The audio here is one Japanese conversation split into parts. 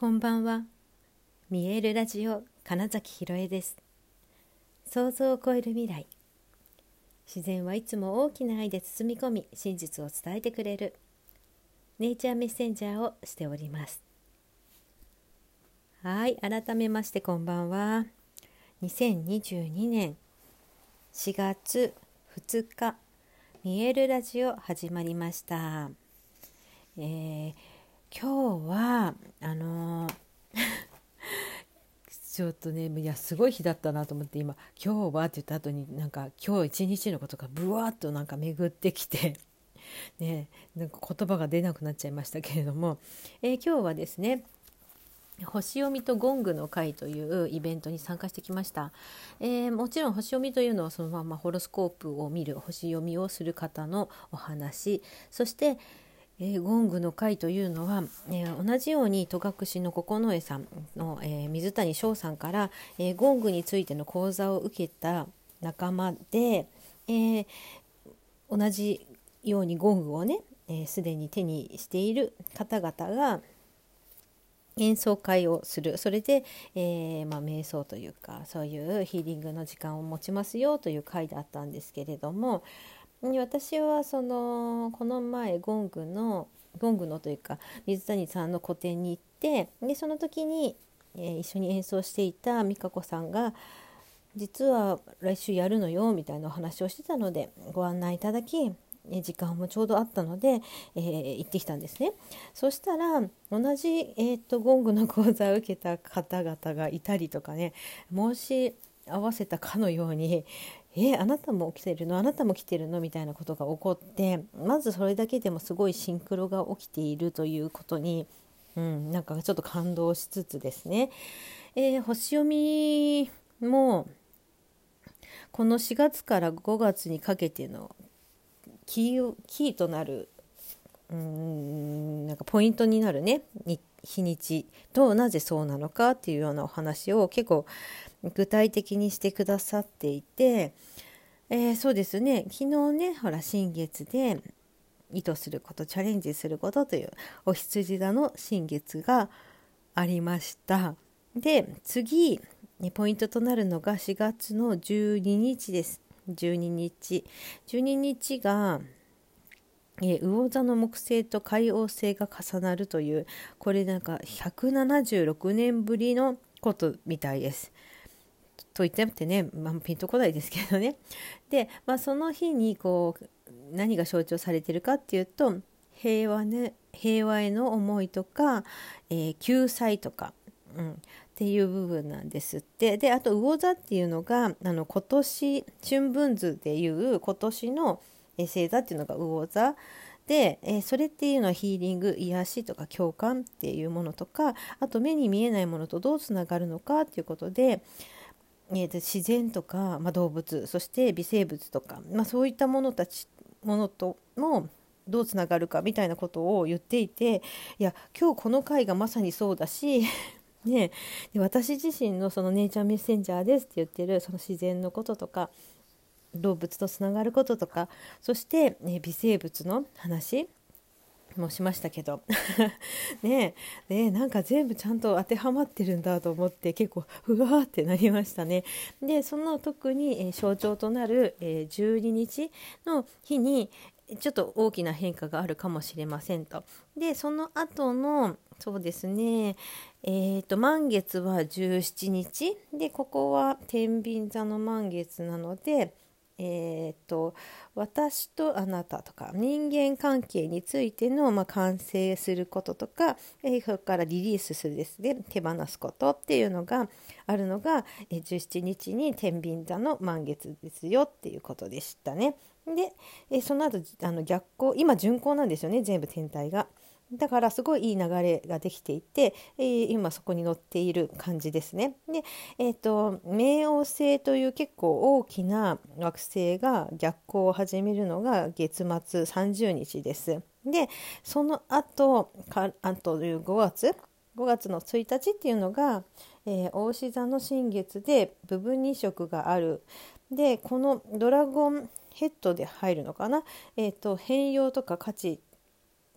こんばんは。見えるラジオ金崎ひろえです。想像を超える未来。自然はいつも大きな愛で包み込み、真実を伝えてくれるネイチャーメッセンジャーをしております。はい、改めましてこんばんは。2022年4月2日、見えるラジオ始まりました。えー今日はあのー、ちょっとねいやすごい日だったなと思って今「今日は」って言った後になんか今日一日のことがブワーッとなんか巡ってきて。ね、なんか言葉が出なくなっちゃいましたけれども、えー、今日はですね星読みとゴングの会というイベントに参加してきました、えー、もちろん星読みというのはそのままホロスコープを見る星読みをする方のお話そしてえー、ゴングの会というのは、えー、同じように戸隠の九重さんの、えー、水谷翔さんから、えゴングについての講座を受けた仲間で、え同じようにゴングをねすで、に手にしている方々が演奏会をする。それで、えまあ、瞑想というかそういうヒーリングの時間を持ちますよという会だったんですけれども、私はそのこの前ゴングのゴングのというか水谷さんの個展に行ってでその時に、えー、一緒に演奏していた美香子さんが実は来週やるのよみたいなお話をしてたのでご案内いただき時間もちょうどあったので、えー、行ってきたんですね。そしたら同じ、えーと、ゴングの講座を受けた方々がいたりとかね申し合わせたかのようにえあなたも来てるの？あなたも来てるの？みたいなことが起こってまずそれだけでもすごいシンクロが起きているということに、うん、なんかちょっと感動しつつですね、えー、星読みもこの4月から5月にかけてのキーキーとなるうんなんかポイントになるね日にちとなぜそうなのかっていうようなお話を結構具体的にしてくださっていて、えー、そうですね。昨日ねほら新月で意図することチャレンジすることというお羊座の新月がありました。で次ポイントとなるのが4月の12日です。12日。12日がえ魚座の木星と海王星が重なるというこれなんか176年ぶりのことみたいです。と言ってもってね、まあ、ピンとこないですけどね。で、まあ、その日にこう何が象徴されてるかっていうと平和,、ね、平和への思いとか、えー、救済とか、うん、っていう部分なんですってであと魚座っていうのがあの今年春分図でいう今年の星座っていうのが魚座で、えー、それっていうのはヒーリング癒しとか共感っていうものとかあと目に見えないものとどうつながるのかっていうことでえー、自然とか、まあ、動物そして微生物とか、まあ、そういったものたちものともどうつながるかみたいなことを言っていていや今日この回がまさにそうだし ね、で私自身のそのネイチャーメッセンジャーですって言ってるその自然のこととか動物とつながることとかそして、ね、微生物の話もしましたけど ねえなんか全部ちゃんと当てはまってるんだと思って結構ふわーってなりましたね。でその特に、え象徴となる、え12日の日にちょっと大きな変化があるかもしれませんと。でその後のそうですねえーと、満月は17日でここは天秤座の満月なのでえーと、私とあなたとか人間関係についての、まあ、完成することとか、えー、それからリリースするですね手放すことっていうのがあるのが、えー、17日に天秤座の満月ですよっていうことでしたね。で、えー、その後あの逆行今巡行なんですよね全部天体が。だからすごいいい流れができていて、えー、今そこに乗っている感じですね。で、えーと、冥王星という結構大きな惑星が逆行を始めるのが月末30日です。でその後かあという5月5月の1日っていうのが、えー、大志座の新月で部分日食がある。でこのドラゴンヘッドで入るのかな、えーと変容とか価値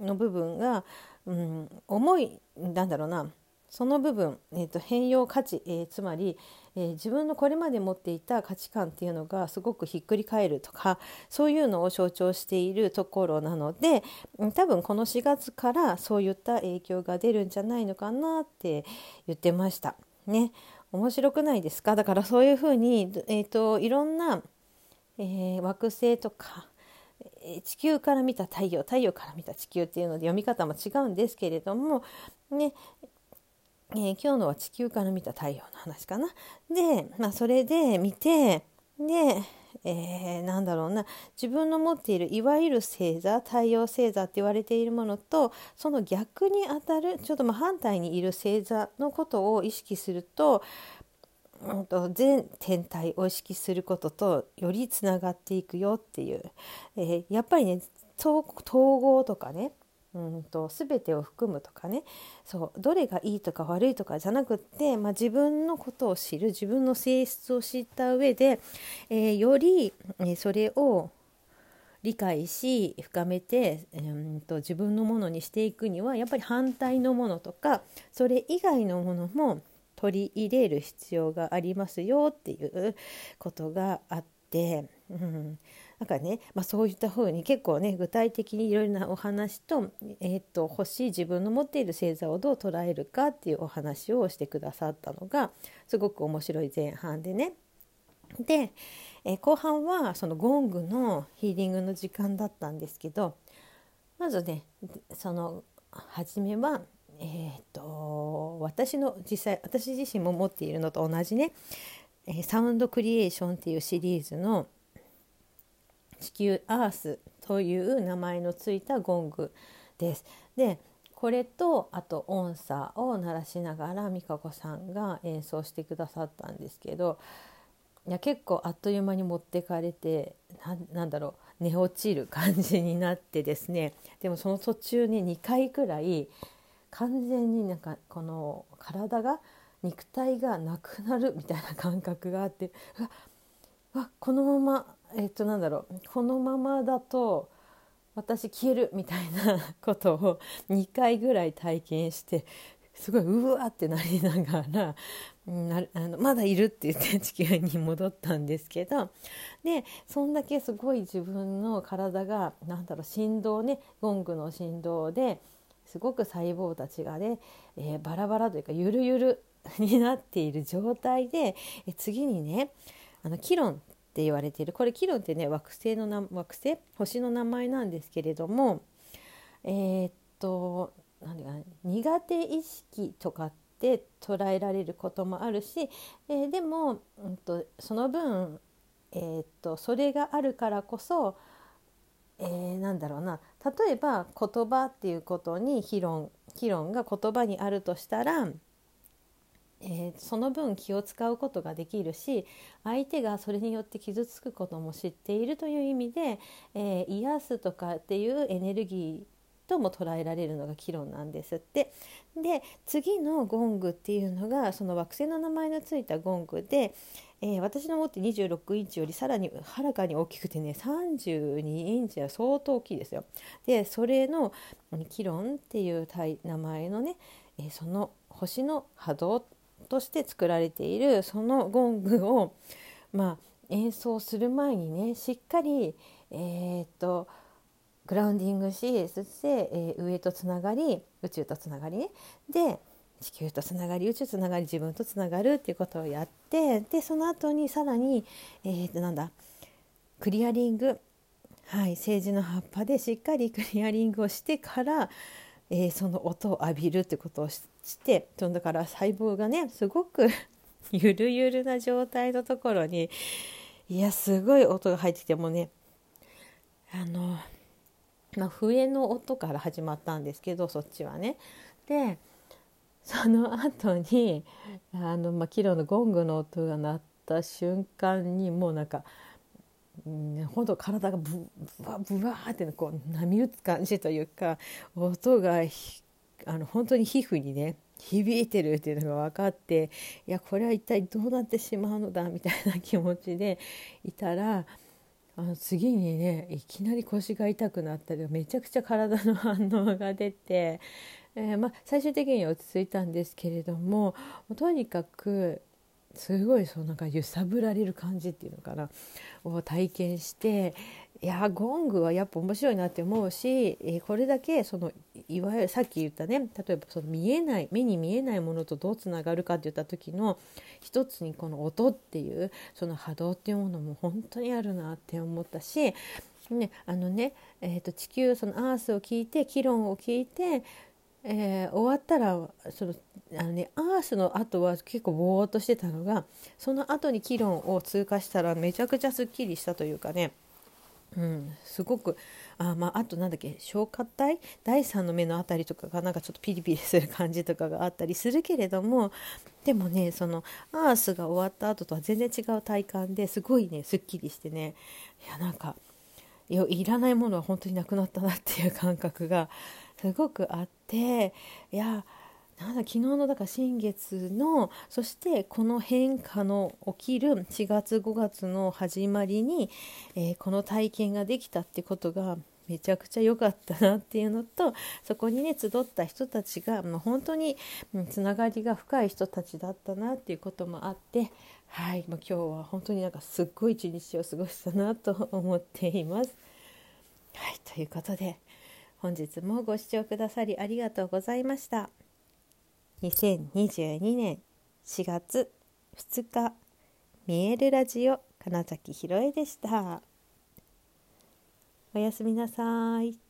の部分が、うん、重いなんだろうな。その部分、えーと、変容価値、えー、つまり、えー、自分のこれまで持っていた価値観っていうのがすごくひっくり返るとかそういうのを象徴しているところなので多分この4月からそういった影響が出るんじゃないのかなって言ってました。ね。面白くないですか？だからそういうふうに、えーと、いろんな、えー、惑星とか地球から見た太陽太陽から見た地球っていうので読み方も違うんですけれどもねえー、今日のは地球から見た太陽の話かな。で、まあ、それで見てで、えー、なんだろうな自分の持っているいわゆる星座太陽星座って言われているものとその逆にあたるちょっとま反対にいる星座のことを意識すると,、と全天体を意識することとよりつながっていくよっていう、えー、やっぱりね統合とかねうんと全てを含むとかねそうどれがいいとか悪いとかじゃなくって、まあ、自分のことを知る自分の性質を知った上で、えー、より、え、それを理解し深めて、えー、と自分のものにしていくにはやっぱり反対のものとかそれ以外のものも取り入れる必要がありますよっていうことがあって、うん、なんかね、まあ、そういったふうに結構ね具体的にいろいろなお話と,、えー、っと欲しい自分の持っている星座をどう捉えるかっていうお話をしてくださったのがすごく面白い前半でね。で、えー、後半はそのゴングのヒーリングの時間だったんですけどまずねその初めはえーと、私の実際私自身も持っているのと同じね、え、サウンドクリエーションっていうシリーズの地球アースという名前のついたゴングです。でこれとあと音叉を鳴らしながら美香子さんが演奏してくださったんですけどいや結構あっという間に持ってかれてなんだろう寝落ちる感じになってですねでもその途中に2回くらい完全になんかこの体が肉体がなくなるみたいな感覚があってうわこのままえっとなんだろうこのままだと私消えるみたいなことを2回ぐらい体験してすごいうわってなりながらなあのまだいるって言って地球に戻ったんですけどでそんだけすごい自分の体がなんだろう振動ねゴングの振動ですごく細胞たちがね、えー、バラバラというかゆるゆる になっている状態でえ次にねあのキロンって言われている。これキロンってね惑星のな惑星？星の名前なんですけれどもえー、っと何て言うか苦手意識とかって捉えられることもあるし、えー、でも、うんと、その分、えー、っとそれがあるからこそ、えー、なんだろうな例えば言葉っていうことに議論議論が言葉にあるとしたらえー、その分気を使うことができるし相手がそれによって傷つくことも知っているという意味で、えー、癒すとかっていうエネルギーとも捉えられるのがキロンなんですって。で次のゴングっていうのがその惑星の名前のついたゴングで、えー、私の持って26インチよりさらにはるかに大きくてね32インチは相当大きいですよ。でそれのキロンっていう名前のね、えー、その星の波動として作られているそのゴングを、まあ、演奏する前にねしっかり、えー、っとグラウンディングしそして、えー、上とつながり宇宙とつながりね。で地球とつながり宇宙つながり自分とつながるっていうことをやってでその後にさらに、えー、となんだクリアリング。はい政治の葉っぱでしっかりクリアリングをしてからえー、その音を浴びるってことをしてそだから細胞がねすごく ゆるゆるな状態のところにいやすごい音が入ってきてもねあの、まあ、笛の音から始まったんですけどそっちはね。でその後にあの、まあ、キロのゴングの音が鳴った瞬間にもうなんかうん、ほんと体がブワブワーってこう波打つ感じというか音があの本当に皮膚にね響いてるっていうのが分かっていやこれは一体どうなってしまうのだみたいな気持ちでいたらあの次にねいきなり腰が痛くなったりめちゃくちゃ体の反応が出てえー、まあ、最終的には落ち着いたんですけれどもとにかくすごいそうなんか揺さぶられる感じっていうのかなを体験していやゴングはやっぱ面白いなって思うし、えこれだけそのいわゆるさっき言ったね例えばその見えない目に見えないものとどうつながるかって言った時の一つにこの音っていうその波動っていうものも本当にあるなって思ったし、ねあのねえーと、地球そのアースを聞いて議論を聞いてえー、終わったらそのあの、ね、アースの後は結構ぼーっとしてたのがその後に議論を通過したらめちゃくちゃすっきりしたというかね。うん、すごくあ,、まあ、あとなんだっけ消化体？第3の目の辺りとかがなんかちょっとピリピリする感じとかがあったりするけれどもでもねそのアースが終わった後とは全然違う体感ですごいねすっきりしてね。いやなんかいやいらないものは本当になくなったなっていう感覚がすごくあっていやなんだ昨日のだから新月のそしてこの変化の起きる4月5月の始まりに、えー、この体験ができたってことがめちゃくちゃ良かったなっていうのとそこにね集った人たちが、まあ、本当に、つながりが深い人たちだったなっていうこともあってはい、まあ、今日は本当になんかすっごい一日を過ごしたなと思っています。はいということで本日もご視聴くださりありがとうございました。2022年4月2日見えるラジオ金崎ひろえでしたおやすみなさい